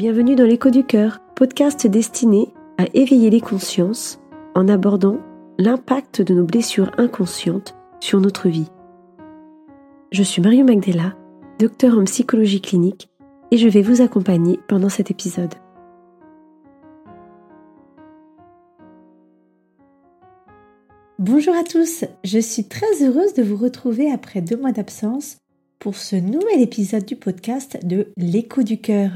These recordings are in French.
bienvenue dans l'écho du cœur, podcast destiné à éveiller les consciences en abordant l'impact de nos blessures inconscientes sur notre vie. Je suis Mario Magdela, docteur en psychologie clinique, et je vais vous accompagner pendant cet épisode. Bonjour à tous, je suis très heureuse de vous retrouver après deux mois d'absence pour ce nouvel épisode du podcast de l'écho du cœur.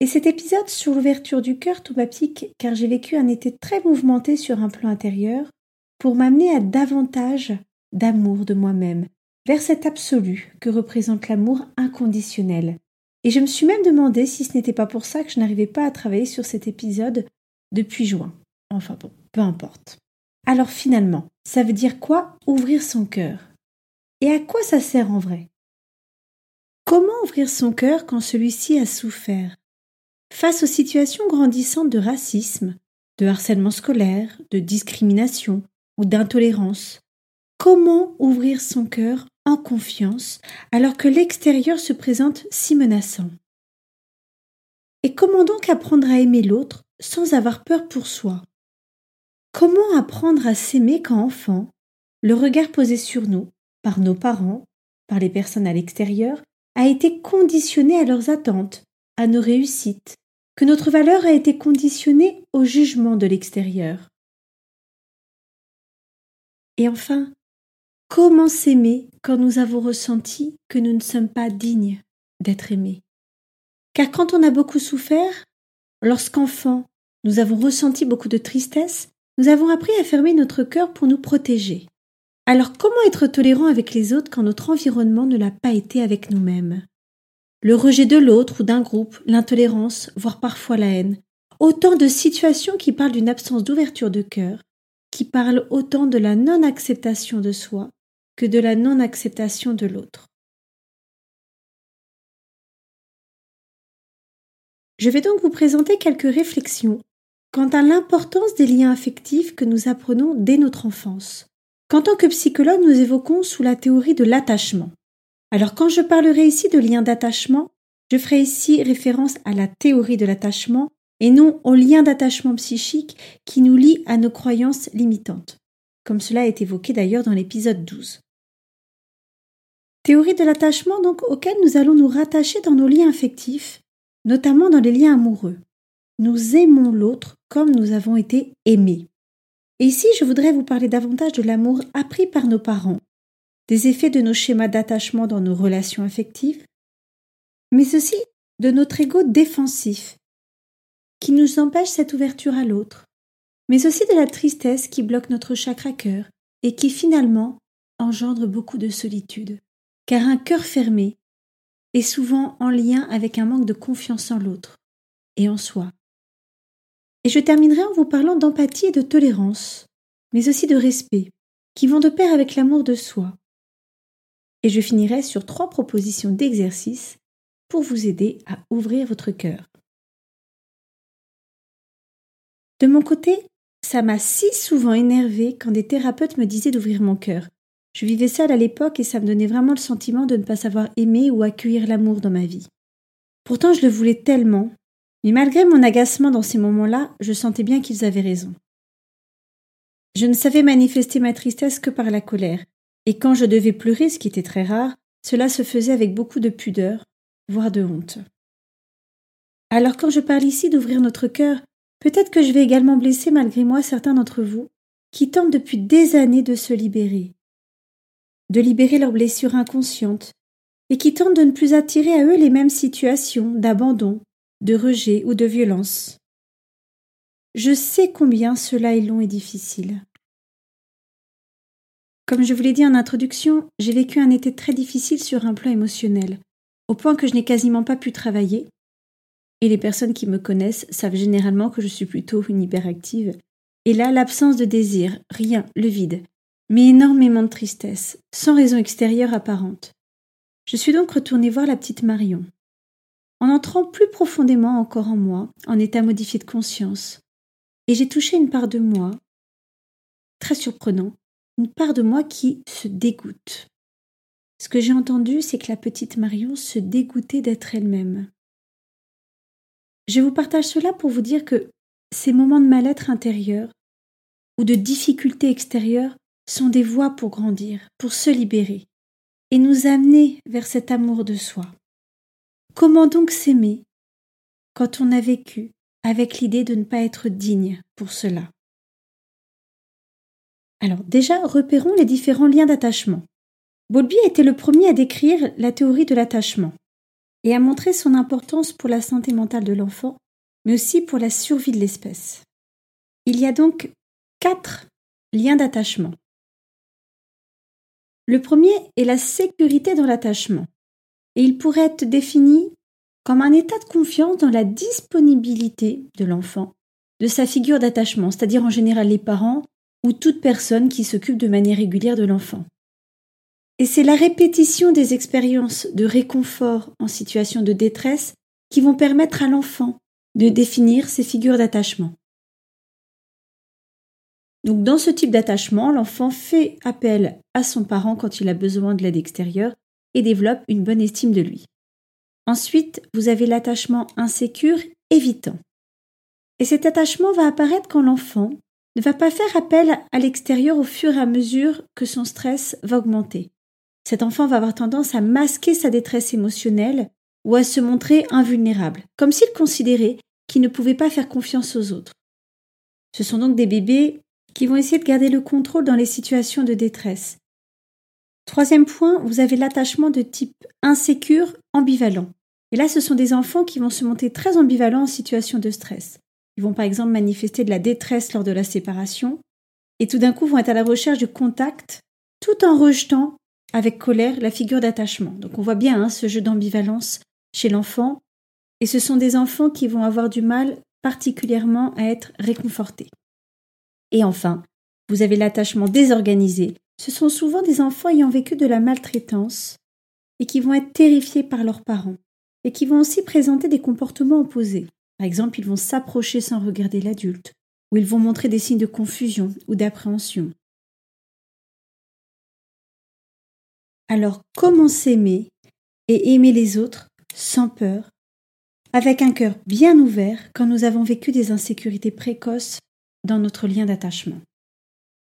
Et cet épisode sur l'ouverture du cœur tout pique car j'ai vécu un été très mouvementé sur un plan intérieur pour m'amener à davantage d'amour de moi-même, vers cet absolu que représente l'amour inconditionnel. Et je me suis même demandé si ce n'était pas pour ça que je n'arrivais pas à travailler sur cet épisode depuis juin. Enfin bon, peu importe. Alors finalement, ça veut dire quoi ouvrir son cœur? Et à quoi ça sert en vrai? Comment ouvrir son cœur quand celui-ci a souffert? Face aux situations grandissantes de racisme, de harcèlement scolaire, de discrimination ou d'intolérance, comment ouvrir son cœur en confiance alors que l'extérieur se présente si menaçant? Et comment donc apprendre à aimer l'autre sans avoir peur pour soi? Comment apprendre à s'aimer quand enfant, le regard posé sur nous par nos parents, par les personnes à l'extérieur, a été conditionné à leurs attentes, à nos réussites, que notre valeur a été conditionnée au jugement de l'extérieur. Et enfin, comment s'aimer quand nous avons ressenti que nous ne sommes pas dignes d'être aimés? Car quand on a beaucoup souffert, lorsqu'enfant nous avons ressenti beaucoup de tristesse, nous avons appris à fermer notre cœur pour nous protéger. Alors comment être tolérant avec les autres quand notre environnement ne l'a pas été avec nous-mêmes? Le rejet de l'autre ou d'un groupe, l'intolérance, voire parfois la haine. Autant de situations qui parlent d'une absence d'ouverture de cœur, qui parlent autant de la non-acceptation de soi que de la non-acceptation de l'autre. Je vais donc vous présenter quelques réflexions quant à l'importance des liens affectifs que nous apprenons dès notre enfance qu'en tant que psychologue nous évoquons sous la théorie de l'attachement. Alors quand je parlerai ici de lien d'attachement, je ferai ici référence à la théorie de l'attachement et non au lien d'attachement psychique qui nous lie à nos croyances limitantes, comme cela est évoqué d'ailleurs dans l'épisode 12. Théorie de l'attachement donc auquel nous allons nous rattacher dans nos liens affectifs, notamment dans les liens amoureux. Nous aimons l'autre comme nous avons été aimés. Et ici, je voudrais vous parler davantage de l'amour appris par nos parents, des effets de nos schémas d'attachement dans nos relations affectives, mais aussi de notre ego défensif, qui nous empêche cette ouverture à l'autre, mais aussi de la tristesse qui bloque notre chakra cœur et qui finalement engendre beaucoup de solitude, car un cœur fermé est souvent en lien avec un manque de confiance en l'autre et en soi. Et je terminerai en vous parlant d'empathie et de tolérance, mais aussi de respect, qui vont de pair avec l'amour de soi. Et je finirai sur trois propositions d'exercice pour vous aider à ouvrir votre cœur. De mon côté, ça m'a si souvent énervé quand des thérapeutes me disaient d'ouvrir mon cœur. Je vivais seule à l'époque et ça me donnait vraiment le sentiment de ne pas savoir aimer ou accueillir l'amour dans ma vie. Pourtant, je le voulais tellement mais malgré mon agacement dans ces moments-là, je sentais bien qu'ils avaient raison. Je ne savais manifester ma tristesse que par la colère, et quand je devais pleurer, ce qui était très rare, cela se faisait avec beaucoup de pudeur, voire de honte. Alors quand je parle ici d'ouvrir notre cœur, peut-être que je vais également blesser malgré moi certains d'entre vous qui tentent depuis des années de se libérer, de libérer leurs blessures inconscientes, et qui tentent de ne plus attirer à eux les mêmes situations d'abandon, de rejet ou de violence. Je sais combien cela est long et difficile. Comme je vous l'ai dit en introduction, j'ai vécu un été très difficile sur un plan émotionnel, au point que je n'ai quasiment pas pu travailler. Et les personnes qui me connaissent savent généralement que je suis plutôt une hyperactive. Et là, l'absence de désir, rien, le vide, mais énormément de tristesse, sans raison extérieure apparente. Je suis donc retournée voir la petite Marion en entrant plus profondément encore en moi, en état modifié de conscience. Et j'ai touché une part de moi, très surprenant, une part de moi qui se dégoûte. Ce que j'ai entendu, c'est que la petite Marion se dégoûtait d'être elle-même. je vous partage cela pour vous dire que ces moments de mal-être intérieur ou de difficultés extérieures sont des voies pour grandir, pour se libérer et nous amener vers cet amour de soi. Comment donc s'aimer quand on a vécu avec l'idée de ne pas être digne pour cela? Alors déjà, repérons les différents liens d'attachement. Bowlby a été le premier à décrire la théorie de l'attachement et à montrer son importance pour la santé mentale de l'enfant, mais aussi pour la survie de l'espèce. Il y a donc quatre liens d'attachement. Le premier est la sécurité dans l'attachement, et il pourrait être défini comme un état de confiance dans la disponibilité de l'enfant, de sa figure d'attachement, c'est-à-dire en général les parents ou toute personne qui s'occupe de manière régulière de l'enfant. Et c'est la répétition des expériences de réconfort en situation de détresse qui vont permettre à l'enfant de définir ses figures d'attachement. Donc dans ce type d'attachement, l'enfant fait appel à son parent quand il a besoin de l'aide extérieure et développe une bonne estime de lui. Ensuite, vous avez l'attachement insécure évitant. Et cet attachement va apparaître quand l'enfant ne va pas faire appel à l'extérieur au fur et à mesure que son stress va augmenter. Cet enfant va avoir tendance à masquer sa détresse émotionnelle ou à se montrer invulnérable, comme s'il considérait qu'il ne pouvait pas faire confiance aux autres. Ce sont donc des bébés qui vont essayer de garder le contrôle dans les situations de détresse. Troisième point, vous avez l'attachement de type insécure, ambivalent. Et là, ce sont des enfants qui vont se monter très ambivalents en situation de stress. Ils vont par exemple manifester de la détresse lors de la séparation, et tout d'un coup vont être à la recherche de contact, tout en rejetant avec colère la figure d'attachement. Donc on voit bien hein, ce jeu d'ambivalence chez l'enfant, et ce sont des enfants qui vont avoir du mal particulièrement à être réconfortés. Et enfin, vous avez l'attachement désorganisé. Ce sont souvent des enfants ayant vécu de la maltraitance et qui vont être terrifiés par leurs parents et qui vont aussi présenter des comportements opposés. Par exemple, ils vont s'approcher sans regarder l'adulte, ou ils vont montrer des signes de confusion ou d'appréhension. Alors, comment s'aimer et aimer les autres sans peur, avec un cœur bien ouvert quand nous avons vécu des insécurités précoces dans notre lien d'attachement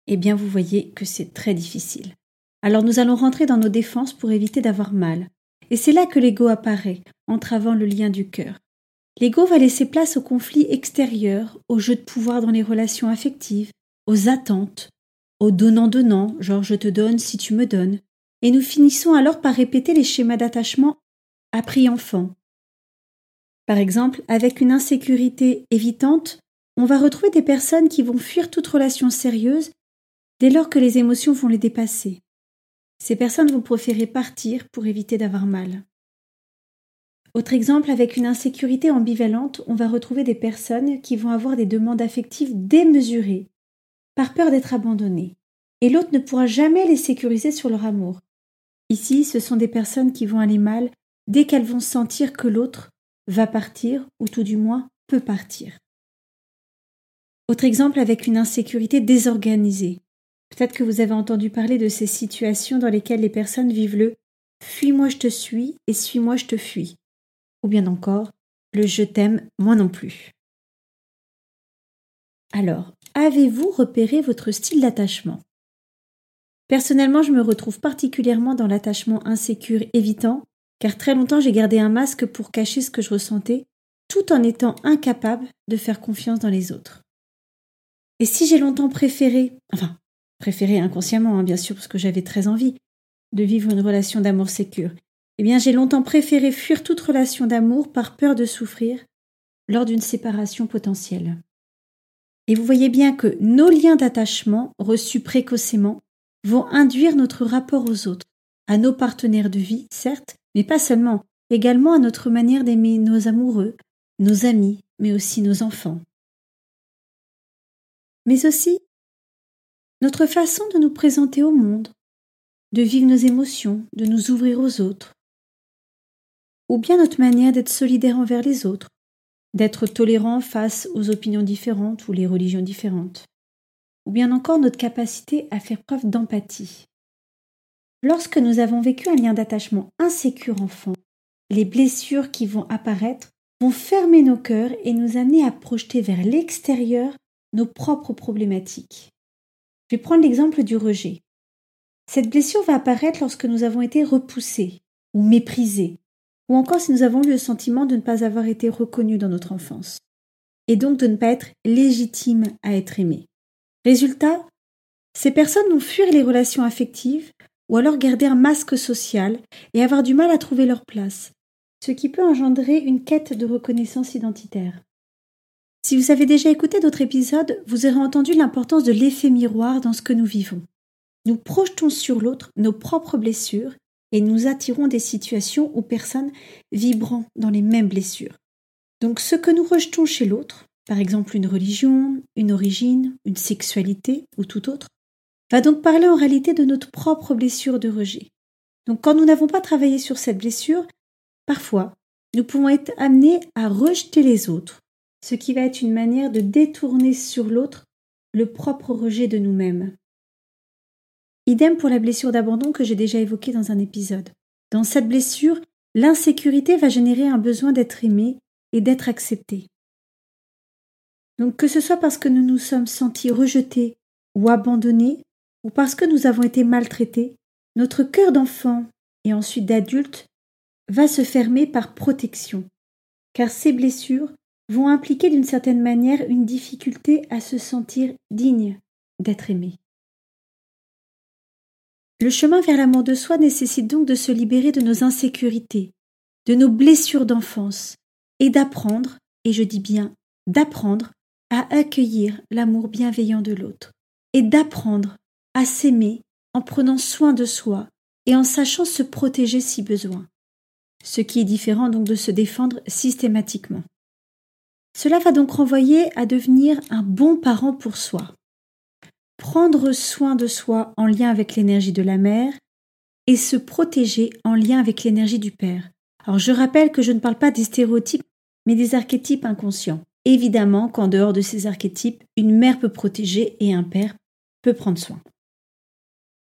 Eh bien, vous voyez que c'est très difficile. Alors nous allons rentrer dans nos défenses pour éviter d'avoir mal. Et c'est là que l'ego apparaît, entravant le lien du cœur. L'ego va laisser place aux conflits extérieurs, aux jeux de pouvoir dans les relations affectives, aux attentes, aux donnant-donnant, genre je te donne si tu me donnes, et nous finissons alors par répéter les schémas d'attachement appris enfant. Par exemple, avec une insécurité évitante, on va retrouver des personnes qui vont fuir toute relation sérieuse dès lors que les émotions vont les dépasser. Ces personnes vont préférer partir pour éviter d'avoir mal. Autre exemple, avec une insécurité ambivalente, on va retrouver des personnes qui vont avoir des demandes affectives démesurées, par peur d'être abandonnées, et l'autre ne pourra jamais les sécuriser sur leur amour. Ici, ce sont des personnes qui vont aller mal dès qu'elles vont sentir que l'autre va partir, ou tout du moins peut partir. Autre exemple avec une insécurité désorganisée. Peut-être que vous avez entendu parler de ces situations dans lesquelles les personnes vivent le Fuis-moi je te suis et suis-moi je te fuis. Ou bien encore le Je t'aime moi non plus. Alors, avez-vous repéré votre style d'attachement? Personnellement, je me retrouve particulièrement dans l'attachement insécure évitant, car très longtemps j'ai gardé un masque pour cacher ce que je ressentais, tout en étant incapable de faire confiance dans les autres. Et si j'ai longtemps préféré, enfin, préféré inconsciemment, hein, bien sûr, parce que j'avais très envie de vivre une relation d'amour sécure, eh bien, j'ai longtemps préféré fuir toute relation d'amour par peur de souffrir lors d'une séparation potentielle. Et vous voyez bien que nos liens d'attachement reçus précocement vont induire notre rapport aux autres, à nos partenaires de vie, certes, mais pas seulement, également à notre manière d'aimer nos amoureux, nos amis, mais aussi nos enfants mais aussi notre façon de nous présenter au monde, de vivre nos émotions, de nous ouvrir aux autres, ou bien notre manière d'être solidaire envers les autres, d'être tolérant face aux opinions différentes ou les religions différentes, ou bien encore notre capacité à faire preuve d'empathie. Lorsque nous avons vécu un lien d'attachement insécure enfant, les blessures qui vont apparaître vont fermer nos cœurs et nous amener à projeter vers l'extérieur nos propres problématiques. Je vais prendre l'exemple du rejet. Cette blessure va apparaître lorsque nous avons été repoussés ou méprisés, ou encore si nous avons eu le sentiment de ne pas avoir été reconnus dans notre enfance, et donc de ne pas être légitimes à être aimés. Résultat, ces personnes vont fuir les relations affectives ou alors garder un masque social et avoir du mal à trouver leur place, ce qui peut engendrer une quête de reconnaissance identitaire. Si vous avez déjà écouté d'autres épisodes, vous aurez entendu l'importance de l'effet miroir dans ce que nous vivons. Nous projetons sur l'autre nos propres blessures et nous attirons des situations ou personnes vibrant dans les mêmes blessures. Donc ce que nous rejetons chez l'autre, par exemple une religion, une origine, une sexualité ou tout autre, va donc parler en réalité de notre propre blessure de rejet. Donc quand nous n'avons pas travaillé sur cette blessure, parfois nous pouvons être amenés à rejeter les autres, ce qui va être une manière de détourner sur l'autre le propre rejet de nous-mêmes. Idem pour la blessure d'abandon que j'ai déjà évoquée dans un épisode. Dans cette blessure, l'insécurité va générer un besoin d'être aimé et d'être accepté. Donc que ce soit parce que nous nous sommes sentis rejetés ou abandonnés, ou parce que nous avons été maltraités, notre cœur d'enfant et ensuite d'adulte va se fermer par protection, car ces blessures vont impliquer d'une certaine manière une difficulté à se sentir digne d'être aimé. Le chemin vers l'amour de soi nécessite donc de se libérer de nos insécurités, de nos blessures d'enfance, et d'apprendre, et je dis bien d'apprendre, à accueillir l'amour bienveillant de l'autre, et d'apprendre à s'aimer en prenant soin de soi et en sachant se protéger si besoin, ce qui est différent donc de se défendre systématiquement. Cela va donc renvoyer à devenir un bon parent pour soi, prendre soin de soi en lien avec l'énergie de la mère et se protéger en lien avec l'énergie du père. Alors je rappelle que je ne parle pas des stéréotypes, mais des archétypes inconscients. Évidemment qu'en dehors de ces archétypes, une mère peut protéger et un père peut prendre soin.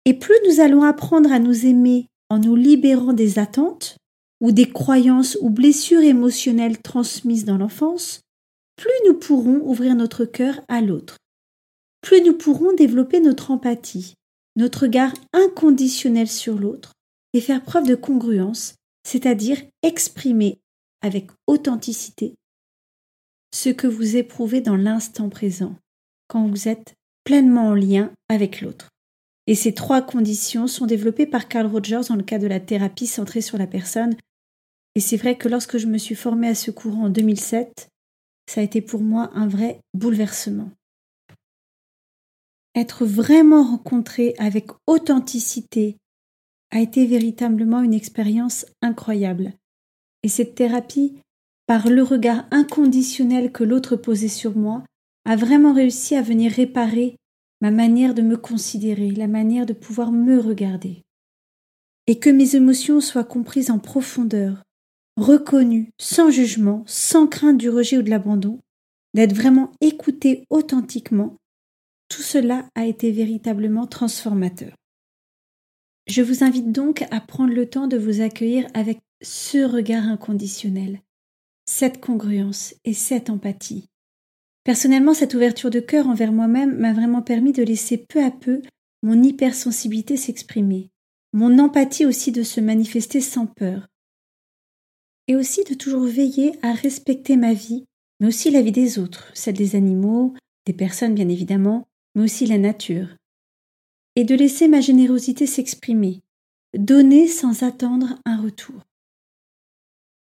Et plus nous allons apprendre à nous aimer en nous libérant des attentes ou des croyances ou blessures émotionnelles transmises dans l'enfance, plus nous pourrons ouvrir notre cœur à l'autre plus nous pourrons développer notre empathie, notre regard inconditionnel sur l'autre et faire preuve de congruence, c'est-à-dire exprimer avec authenticité ce que vous éprouvez dans l'instant présent, quand vous êtes pleinement en lien avec l'autre. Et ces trois conditions sont développées par Carl Rogers dans le cas de la thérapie centrée sur la personne. Et c'est vrai que lorsque je me suis formée à ce courant en 2007, ça a été pour moi un vrai bouleversement être vraiment rencontré avec authenticité a été véritablement une expérience incroyable. Et cette thérapie, par le regard inconditionnel que l'autre posait sur moi, a vraiment réussi à venir réparer ma manière de me considérer, la manière de pouvoir me regarder. Et que mes émotions soient comprises en profondeur, reconnues, sans jugement, sans crainte du rejet ou de l'abandon, d'être vraiment écoutées authentiquement tout cela a été véritablement transformateur. Je vous invite donc à prendre le temps de vous accueillir avec ce regard inconditionnel, cette congruence et cette empathie. Personnellement, cette ouverture de cœur envers moi-même m'a vraiment permis de laisser peu à peu mon hypersensibilité s'exprimer, mon empathie aussi de se manifester sans peur, et aussi de toujours veiller à respecter ma vie, mais aussi la vie des autres, celle des animaux, des personnes bien évidemment, mais aussi la nature, et de laisser ma générosité s'exprimer, donner sans attendre un retour.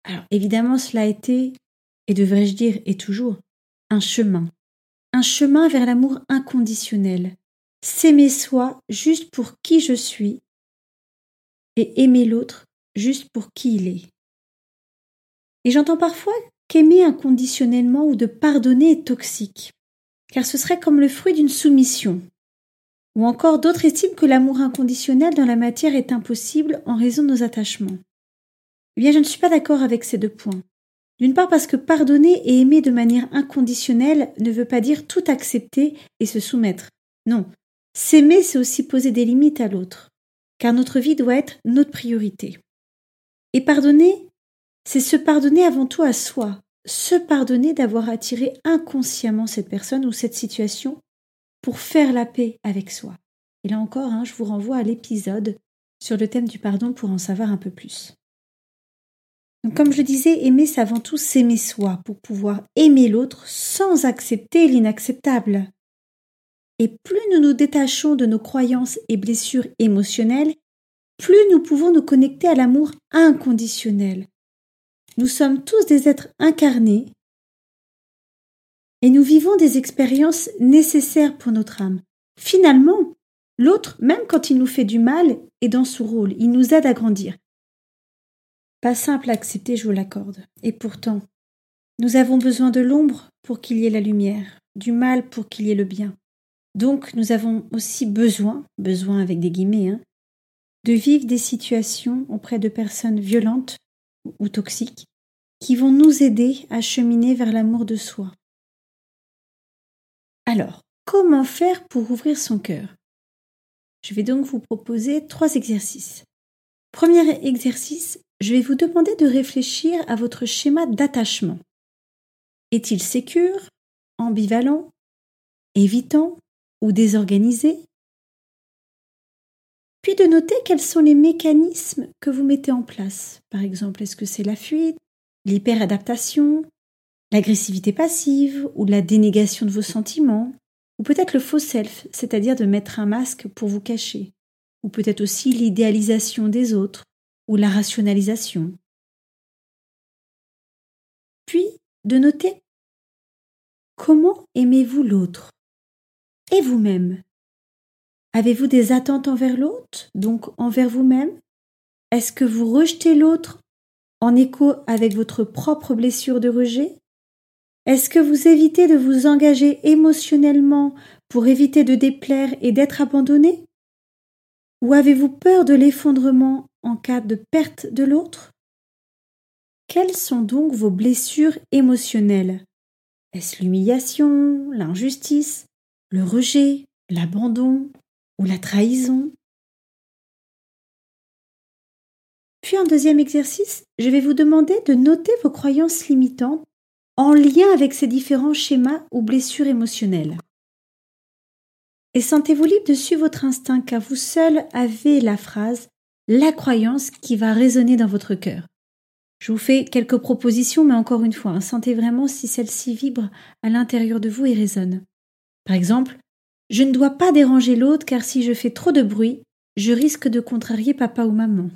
Alors évidemment, cela a été, et devrais-je dire, et toujours, un chemin, un chemin vers l'amour inconditionnel, s'aimer soi juste pour qui je suis, et aimer l'autre juste pour qui il est. Et j'entends parfois qu'aimer inconditionnellement ou de pardonner est toxique car ce serait comme le fruit d'une soumission. Ou encore d'autres estiment que l'amour inconditionnel dans la matière est impossible en raison de nos attachements. Eh bien, je ne suis pas d'accord avec ces deux points. D'une part parce que pardonner et aimer de manière inconditionnelle ne veut pas dire tout accepter et se soumettre. Non. S'aimer, c'est aussi poser des limites à l'autre, car notre vie doit être notre priorité. Et pardonner, c'est se pardonner avant tout à soi, se pardonner d'avoir attiré inconsciemment cette personne ou cette situation pour faire la paix avec soi. Et là encore, hein, je vous renvoie à l'épisode sur le thème du pardon pour en savoir un peu plus. Donc, comme je disais, aimer, c'est avant tout s'aimer soi pour pouvoir aimer l'autre sans accepter l'inacceptable. Et plus nous nous détachons de nos croyances et blessures émotionnelles, plus nous pouvons nous connecter à l'amour inconditionnel. Nous sommes tous des êtres incarnés et nous vivons des expériences nécessaires pour notre âme. Finalement, l'autre, même quand il nous fait du mal, est dans son rôle, il nous aide à grandir. Pas simple à accepter, je vous l'accorde. Et pourtant, nous avons besoin de l'ombre pour qu'il y ait la lumière, du mal pour qu'il y ait le bien. Donc nous avons aussi besoin, besoin avec des guillemets, hein, de vivre des situations auprès de personnes violentes ou toxiques qui vont nous aider à cheminer vers l'amour de soi. Alors, comment faire pour ouvrir son cœur? Je vais donc vous proposer trois exercices. Premier exercice, je vais vous demander de réfléchir à votre schéma d'attachement. Est-il sécure, ambivalent, évitant ou désorganisé? Puis de noter quels sont les mécanismes que vous mettez en place. Par exemple, est-ce que c'est la fuite, l'hyperadaptation, l'agressivité passive ou la dénégation de vos sentiments, ou peut-être le faux self, c'est-à-dire de mettre un masque pour vous cacher, ou peut-être aussi l'idéalisation des autres, ou la rationalisation. Puis de noter comment aimez-vous l'autre? Et vous-même? Avez-vous des attentes envers l'autre, donc envers vous-même? Est-ce que vous rejetez l'autre en écho avec votre propre blessure de rejet? Est-ce que vous évitez de vous engager émotionnellement pour éviter de déplaire et d'être abandonné? Ou avez-vous peur de l'effondrement en cas de perte de l'autre? Quelles sont donc vos blessures émotionnelles? Est-ce l'humiliation, l'injustice, le rejet, l'abandon ou la trahison? En deuxième exercice, je vais vous demander de noter vos croyances limitantes en lien avec ces différents schémas ou blessures émotionnelles. Et sentez-vous libre de suivre votre instinct car vous seul avez la phrase la croyance qui va résonner dans votre cœur. Je vous fais quelques propositions, mais encore une fois, hein, sentez vraiment si celle-ci vibre à l'intérieur de vous et résonne. Par exemple, je ne dois pas déranger l'autre car si je fais trop de bruit, je risque de contrarier papa ou maman.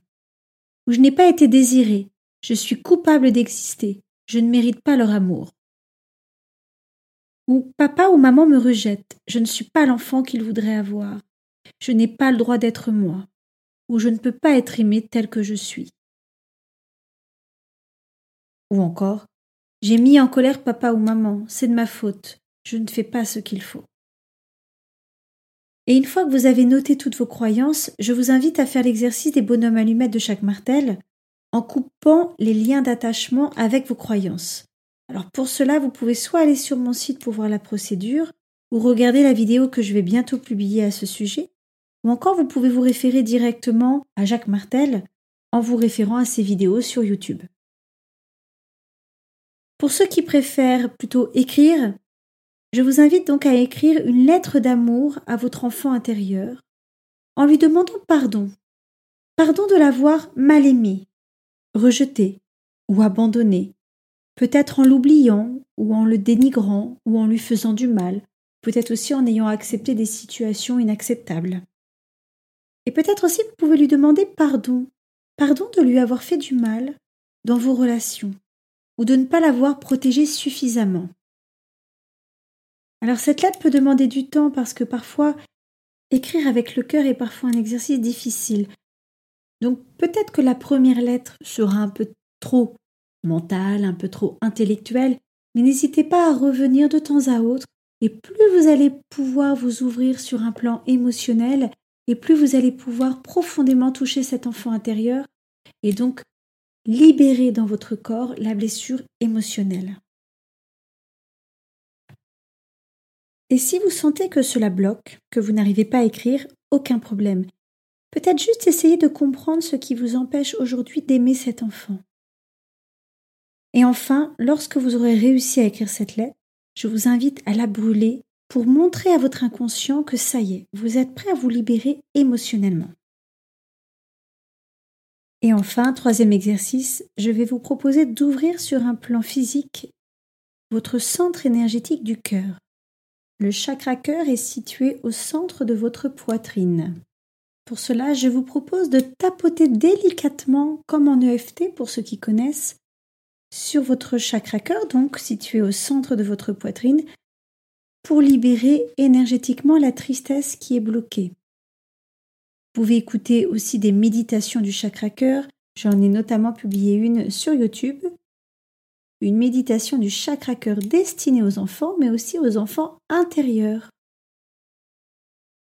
Ou je n'ai pas été désiré, je suis coupable d'exister, je ne mérite pas leur amour. Ou papa ou maman me rejette, je ne suis pas l'enfant qu'ils voudraient avoir, je n'ai pas le droit d'être moi. Où je ne peux pas être aimé tel que je suis. Ou encore, j'ai mis en colère papa ou maman, c'est de ma faute, je ne fais pas ce qu'il faut. Et une fois que vous avez noté toutes vos croyances, je vous invite à faire l'exercice des bonhommes allumettes de chaque martel en coupant les liens d'attachement avec vos croyances. Alors pour cela, vous pouvez soit aller sur mon site pour voir la procédure, ou regarder la vidéo que je vais bientôt publier à ce sujet, ou encore, vous pouvez vous référer directement à Jacques Martel en vous référant à ses vidéos sur YouTube. Pour ceux qui préfèrent plutôt écrire, je vous invite donc à écrire une lettre d'amour à votre enfant intérieur en lui demandant pardon. Pardon de l'avoir mal aimé, rejeté ou abandonné, peut-être en l'oubliant ou en le dénigrant ou en lui faisant du mal, peut-être aussi en ayant accepté des situations inacceptables. Et peut-être aussi vous pouvez lui demander pardon, pardon de lui avoir fait du mal dans vos relations, ou de ne pas l'avoir protégé suffisamment. Alors cette lettre peut demander du temps parce que parfois écrire avec le cœur est parfois un exercice difficile. Donc peut-être que la première lettre sera un peu trop mentale, un peu trop intellectuelle, mais n'hésitez pas à revenir de temps à autre, et plus vous allez pouvoir vous ouvrir sur un plan émotionnel, et plus vous allez pouvoir profondément toucher cet enfant intérieur et donc libérer dans votre corps la blessure émotionnelle. Et si vous sentez que cela bloque, que vous n'arrivez pas à écrire, aucun problème. Peut-être juste essayer de comprendre ce qui vous empêche aujourd'hui d'aimer cet enfant. Et enfin, lorsque vous aurez réussi à écrire cette lettre, je vous invite à la brûler pour montrer à votre inconscient que ça y est, vous êtes prêt à vous libérer émotionnellement. Et enfin, troisième exercice, je vais vous proposer d'ouvrir sur un plan physique votre centre énergétique du cœur. Le chakra cœur est situé au centre de votre poitrine. Pour cela, je vous propose de tapoter délicatement, comme en EFT pour ceux qui connaissent, sur votre chakra cœur, donc situé au centre de votre poitrine, pour libérer énergétiquement la tristesse qui est bloquée. Vous pouvez écouter aussi des méditations du chakra cœur. J'en ai notamment publié une sur YouTube. Une méditation du chakra cœur destinée aux enfants, mais aussi aux enfants intérieurs.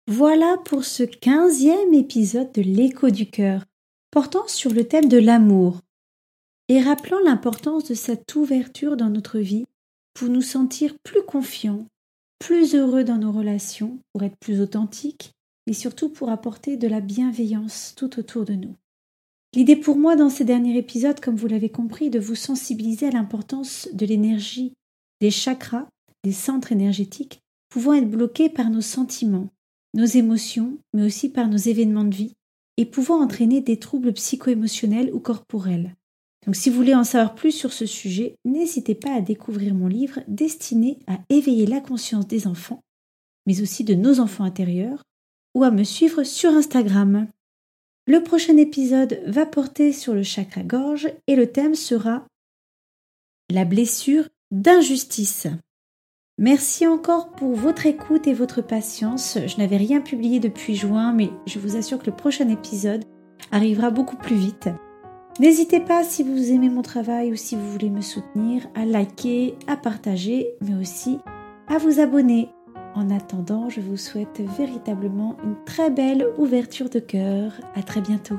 Voilà pour ce quinzième épisode de l'écho du cœur, portant sur le thème de l'amour et rappelant l'importance de cette ouverture dans notre vie pour nous sentir plus confiants, plus heureux dans nos relations, pour être plus authentiques et surtout pour apporter de la bienveillance tout autour de nous. L'idée pour moi dans ces derniers épisodes, comme vous l'avez compris, de vous sensibiliser à l'importance de l'énergie, des chakras, des centres énergétiques, pouvant être bloqués par nos sentiments, nos émotions, mais aussi par nos événements de vie, et pouvant entraîner des troubles psycho-émotionnels ou corporels. Donc si vous voulez en savoir plus sur ce sujet, n'hésitez pas à découvrir mon livre destiné à éveiller la conscience des enfants, mais aussi de nos enfants intérieurs, ou à me suivre sur Instagram. Le prochain épisode va porter sur le chakra gorge et le thème sera la blessure d'injustice. Merci encore pour votre écoute et votre patience. Je n'avais rien publié depuis juin, mais je vous assure que le prochain épisode arrivera beaucoup plus vite. N'hésitez pas, si vous aimez mon travail ou si vous voulez me soutenir, à liker, à partager, mais aussi à vous abonner. En attendant, je vous souhaite véritablement une très belle ouverture de cœur. À très bientôt.